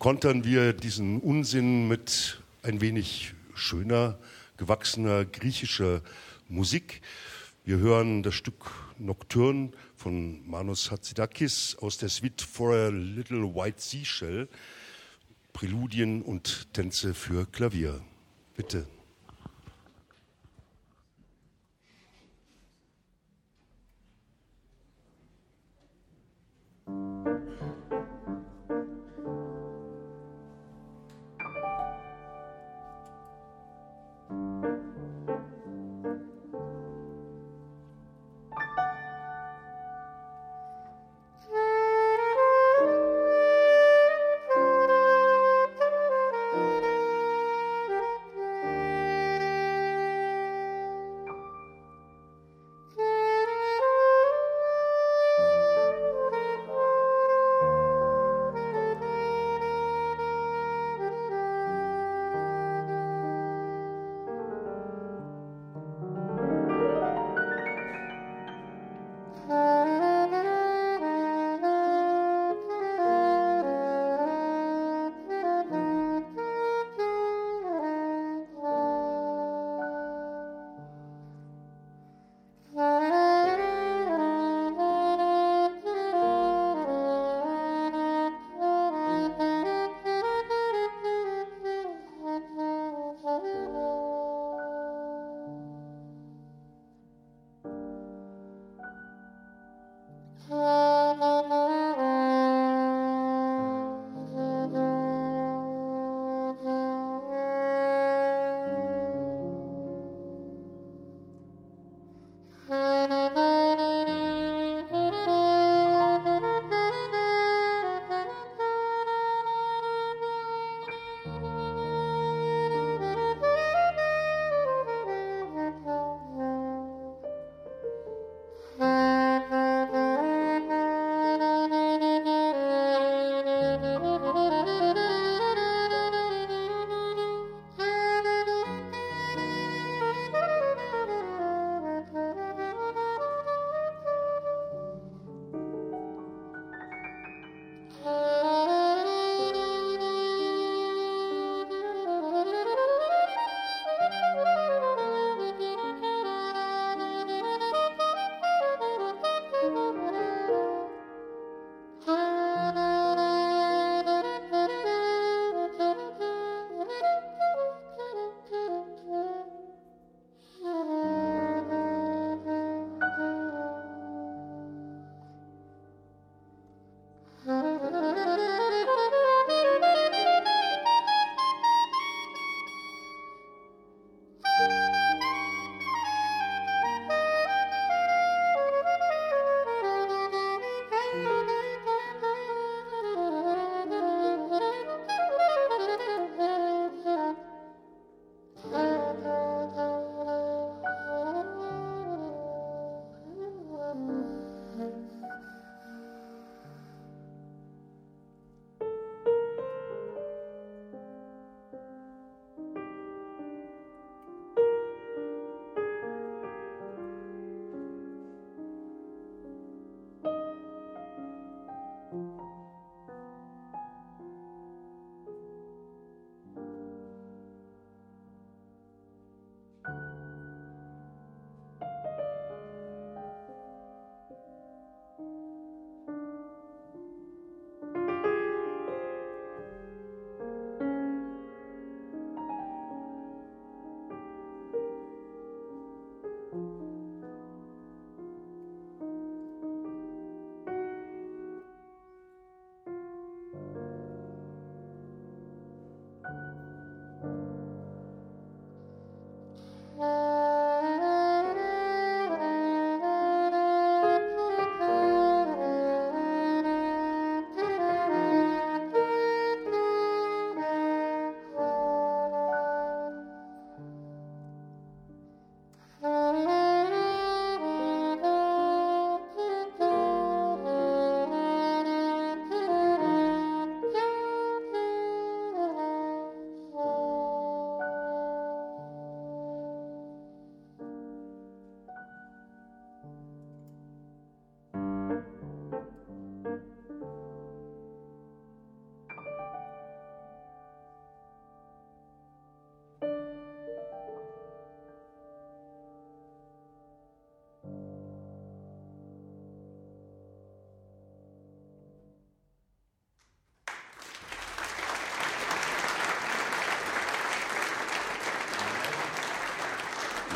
kontern wir diesen Unsinn mit ein wenig schöner, gewachsener griechischer Musik. Wir hören das Stück Nocturne von Manos Hatzidakis aus der Suite for a Little White Seashell. Präludien und Tänze für Klavier. Bitte.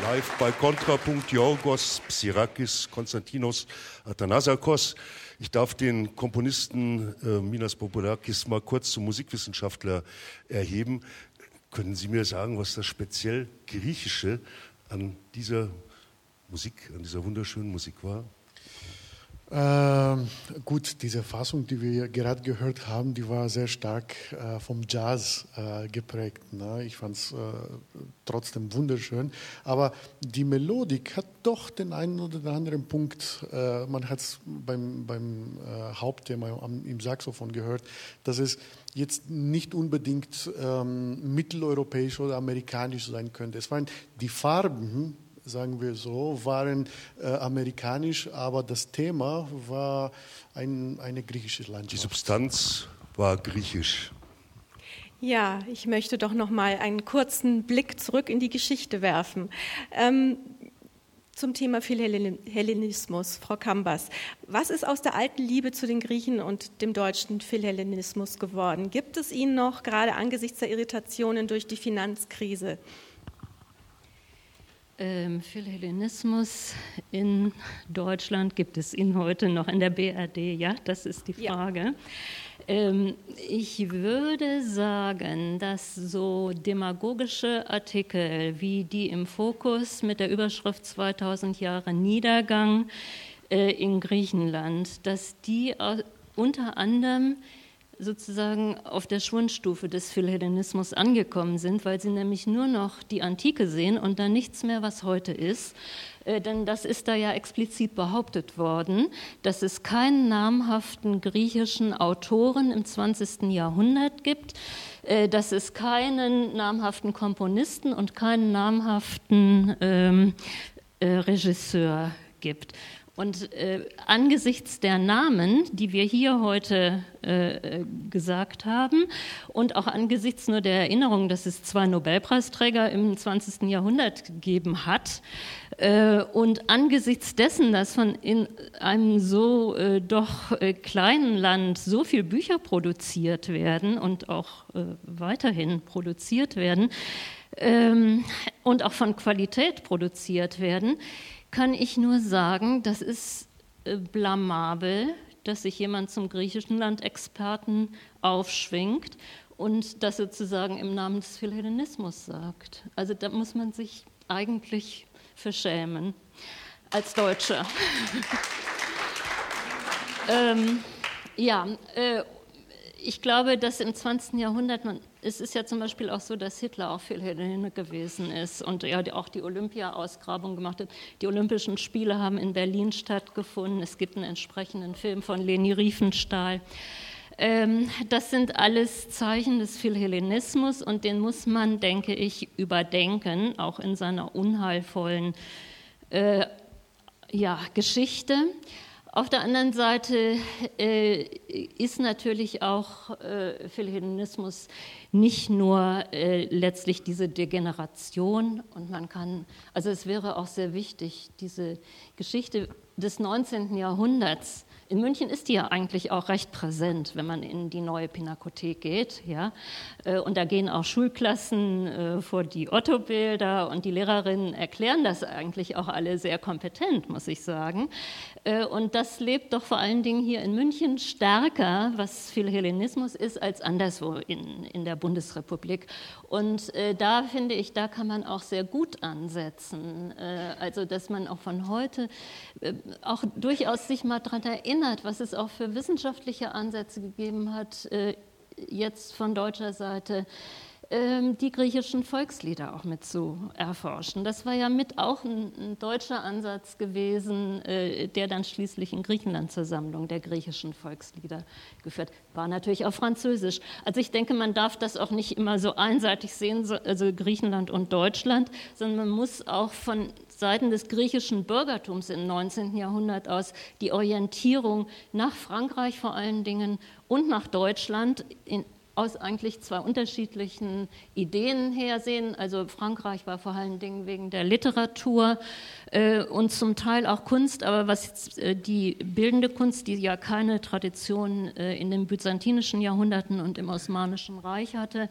Live bei Kontrapunkt Yorgos Psirakis Konstantinos Athanasakos. Ich darf den Komponisten äh, Minas Popolakis mal kurz zum Musikwissenschaftler erheben. Können Sie mir sagen, was das speziell Griechische an dieser Musik, an dieser wunderschönen Musik war? Ähm, gut, diese Fassung, die wir gerade gehört haben, die war sehr stark äh, vom Jazz äh, geprägt. Ne? Ich fand es äh, trotzdem wunderschön. Aber die Melodik hat doch den einen oder anderen Punkt. Äh, man hat es beim, beim äh, Hauptthema am, im Saxophon gehört, dass es jetzt nicht unbedingt ähm, mitteleuropäisch oder amerikanisch sein könnte. Es waren die Farben, sagen wir so, waren äh, amerikanisch, aber das Thema war ein, eine griechische Landschaft. Die Substanz war griechisch. Ja, ich möchte doch noch mal einen kurzen Blick zurück in die Geschichte werfen. Ähm, zum Thema Philhellenismus, Frau Kambas. Was ist aus der alten Liebe zu den Griechen und dem deutschen Philhellenismus geworden? Gibt es ihn noch, gerade angesichts der Irritationen durch die Finanzkrise? Ähm, Philhellenismus in Deutschland gibt es ihn heute noch in der BRD? Ja, das ist die Frage. Ja. Ähm, ich würde sagen, dass so demagogische Artikel wie die im Fokus mit der Überschrift 2000 Jahre Niedergang äh, in Griechenland, dass die unter anderem sozusagen auf der Schwundstufe des Philhellenismus angekommen sind, weil sie nämlich nur noch die Antike sehen und dann nichts mehr, was heute ist. Äh, denn das ist da ja explizit behauptet worden, dass es keinen namhaften griechischen Autoren im 20. Jahrhundert gibt, äh, dass es keinen namhaften Komponisten und keinen namhaften ähm, äh, Regisseur gibt. Und äh, angesichts der Namen, die wir hier heute äh, gesagt haben, und auch angesichts nur der Erinnerung, dass es zwei Nobelpreisträger im 20. Jahrhundert gegeben hat, äh, und angesichts dessen, dass von in einem so äh, doch äh, kleinen Land so viele Bücher produziert werden und auch äh, weiterhin produziert werden ähm, und auch von Qualität produziert werden, kann ich nur sagen, das ist äh, blamabel, dass sich jemand zum griechischen Landexperten aufschwingt und das sozusagen im Namen des Philhellenismus sagt. Also da muss man sich eigentlich verschämen als Deutscher. *laughs* ähm, ja, äh, ich glaube, dass im 20. Jahrhundert man es ist ja zum Beispiel auch so, dass Hitler auch viel Hellene gewesen ist und ja auch die Olympia-Ausgrabung gemacht hat. Die Olympischen Spiele haben in Berlin stattgefunden. Es gibt einen entsprechenden Film von Leni Riefenstahl. Ähm, das sind alles Zeichen des Philhellenismus und den muss man, denke ich, überdenken, auch in seiner unheilvollen äh, ja, Geschichte. Auf der anderen Seite äh, ist natürlich auch äh, Philhellenismus nicht nur äh, letztlich diese Degeneration und man kann, also es wäre auch sehr wichtig, diese Geschichte des 19. Jahrhunderts in München ist die ja eigentlich auch recht präsent, wenn man in die neue Pinakothek geht. Ja? Äh, und da gehen auch Schulklassen äh, vor die Otto-Bilder und die Lehrerinnen erklären das eigentlich auch alle sehr kompetent, muss ich sagen. Äh, und das lebt doch vor allen Dingen hier in München stärker, was Philhellenismus ist, als anderswo in, in der Bundesrepublik. Und da finde ich, da kann man auch sehr gut ansetzen. Also, dass man auch von heute auch durchaus sich mal daran erinnert, was es auch für wissenschaftliche Ansätze gegeben hat, äh, jetzt von deutscher Seite, die griechischen Volkslieder auch mit zu erforschen. Das war ja mit auch ein, ein deutscher Ansatz gewesen, äh, der dann schließlich in Griechenland zur Sammlung der griechischen Volkslieder geführt war natürlich auch Französisch. Also ich denke, man darf das auch nicht immer so einseitig sehen, also Griechenland und Deutschland, sondern man muss auch von Seiten des griechischen Bürgertums im 19. Jahrhundert aus die Orientierung nach Frankreich vor allen Dingen und nach Deutschland in, aus eigentlich zwei unterschiedlichen Ideen hersehen. Also Frankreich war vor allen Dingen wegen der Literatur äh, und zum Teil auch Kunst, aber was jetzt, äh, die bildende Kunst, die ja keine Tradition äh, in den byzantinischen Jahrhunderten und im Osmanischen Reich hatte,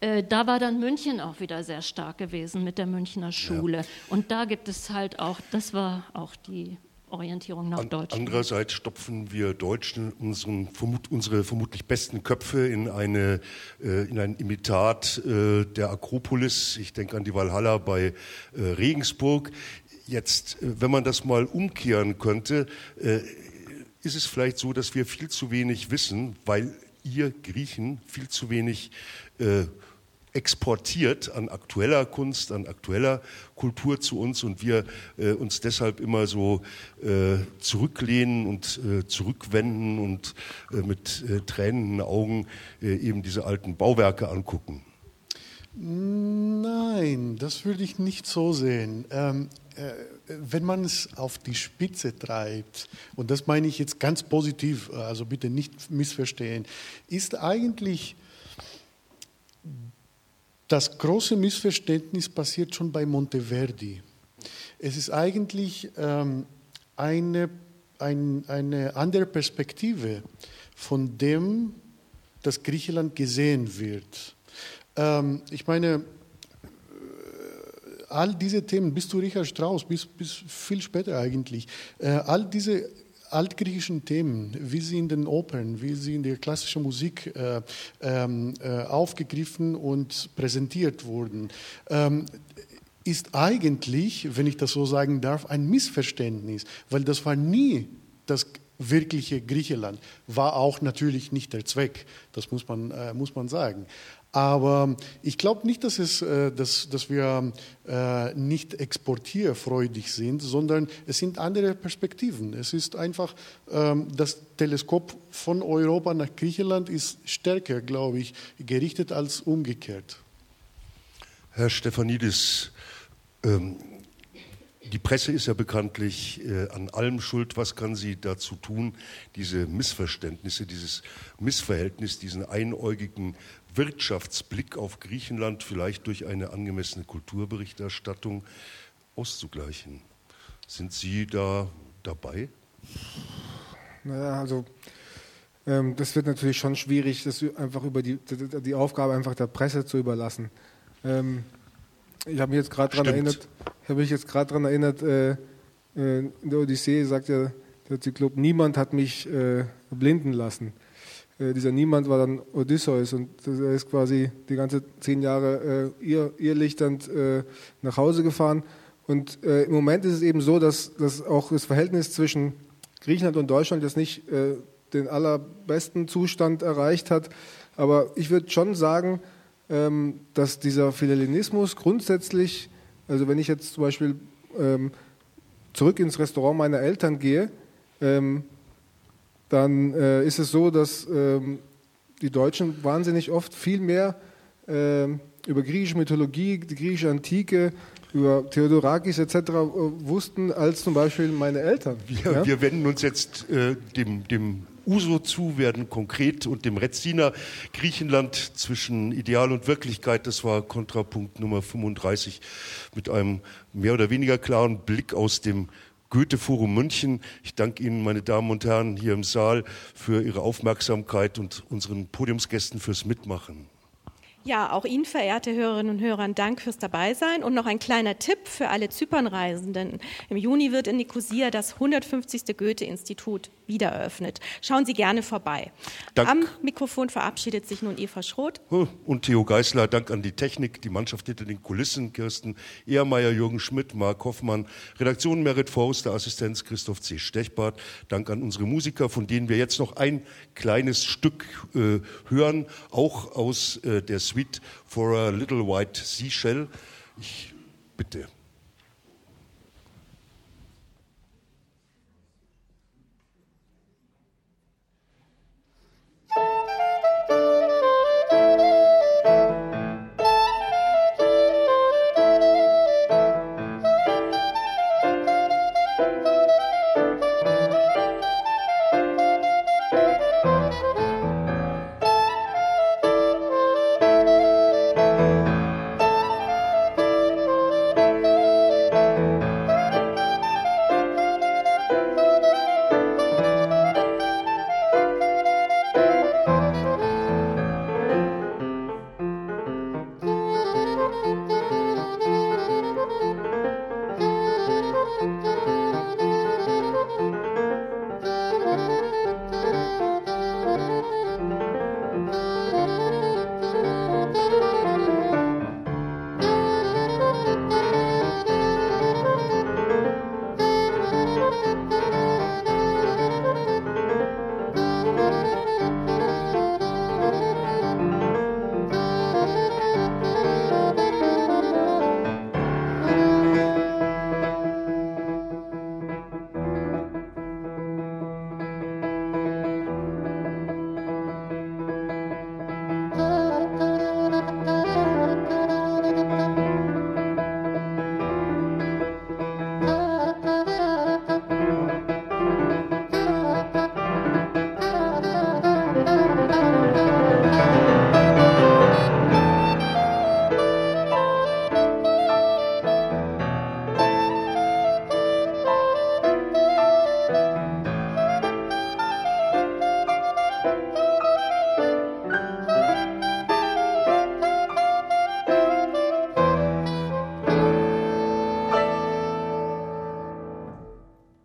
äh, da war dann München auch wieder sehr stark gewesen mit der Münchner Schule. Ja. Und da gibt es halt auch, das war auch die Orientierung nach Deutschland. Andererseits stopfen wir Deutschen unseren, unsere vermutlich besten Köpfe in, eine, äh, in ein Imitat äh, der Akropolis. Ich denke an die Walhalla bei äh, Regensburg. Jetzt, wenn man das mal umkehren könnte, ist es vielleicht so, dass wir viel zu wenig wissen, weil ihr Griechen viel zu wenig exportiert an aktueller Kunst, an aktueller Kultur zu uns und wir äh, uns deshalb immer so äh, zurücklehnen und äh, zurückwenden und äh, mit äh, tränenden Augen äh, eben diese alten Bauwerke angucken. Nein, das würde ich nicht so sehen. Ähm, wenn man es auf die Spitze treibt, und das meine ich jetzt ganz positiv, also bitte nicht missverstehen, ist eigentlich das große Missverständnis passiert schon bei Monteverdi. Es ist eigentlich ähm, eine, ein, eine andere Perspektive von dem, dass Griechenland gesehen wird. Ähm, ich meine, äh, all diese Themen, bis zu Richard Strauss, bis, bis viel später eigentlich, äh, all diese altgriechischen Themen, wie sie in den Opern, wie sie in der klassischen Musik äh, ähm, äh, aufgegriffen und präsentiert wurden, ähm, ist eigentlich, wenn ich das so sagen darf, ein Missverständnis, weil das war nie das wirkliche Griechenland, war auch natürlich nicht der Zweck, das muss man, äh, muss man sagen. Aber ich glaube nicht, dass, es, äh, dass, dass wir äh, nicht exportierfreudig sind, sondern es sind andere Perspektiven. Es ist einfach, ähm, das Teleskop von Europa nach Griechenland ist stärker, glaube ich, gerichtet als umgekehrt. Herr Stefanidis, ähm, die Presse ist ja bekanntlich äh, an allem schuld. Was kann sie dazu tun, diese Missverständnisse, dieses Missverhältnis, diesen einäugigen Wirtschaftsblick auf Griechenland vielleicht durch eine angemessene Kulturberichterstattung auszugleichen. Sind Sie da dabei? Naja, also ähm, das wird natürlich schon schwierig, das einfach über die, die Aufgabe einfach der Presse zu überlassen. Ähm, ich habe mich jetzt gerade daran erinnert, ich habe mich jetzt gerade daran erinnert, äh, äh, in der Odyssee sagt ja der Zyklop, niemand hat mich äh, blinden lassen. Äh, dieser Niemand war dann Odysseus und er ist quasi die ganze zehn Jahre äh, ihr, irrlichternd äh, nach Hause gefahren. Und äh, im Moment ist es eben so, dass, dass auch das Verhältnis zwischen Griechenland und Deutschland jetzt nicht äh, den allerbesten Zustand erreicht hat. Aber ich würde schon sagen, ähm, dass dieser Philhellenismus grundsätzlich, also wenn ich jetzt zum Beispiel ähm, zurück ins Restaurant meiner Eltern gehe, ähm, dann äh, ist es so, dass ähm, die Deutschen wahnsinnig oft viel mehr äh, über griechische Mythologie, die griechische Antike, über Theodorakis etc. Äh, wussten als zum Beispiel meine Eltern. Wir, ja? wir wenden uns jetzt äh, dem, dem Uso zu, werden konkret und dem Retziner Griechenland zwischen Ideal und Wirklichkeit, das war Kontrapunkt Nummer 35, mit einem mehr oder weniger klaren Blick aus dem Goethe-Forum München. Ich danke Ihnen, meine Damen und Herren, hier im Saal für Ihre Aufmerksamkeit und unseren Podiumsgästen fürs Mitmachen. Ja, auch Ihnen, verehrte Hörerinnen und Hörer, Dank fürs Dabeisein. Und noch ein kleiner Tipp für alle Zypernreisenden. Im Juni wird in Nicosia das 150. Goethe-Institut wiedereröffnet. Schauen Sie gerne vorbei. Dank. Am Mikrofon verabschiedet sich nun Eva Schroth. Und Theo Geisler, Dank an die Technik, die Mannschaft hinter den Kulissen, Kirsten Ehrmeier, Jürgen Schmidt, Marc Hoffmann, Redaktion Merit Forster, Assistenz Christoph C. Stechbart. Dank an unsere Musiker, von denen wir jetzt noch ein kleines Stück äh, hören, auch aus äh, der Suite for a Little White Seashell. Ich bitte.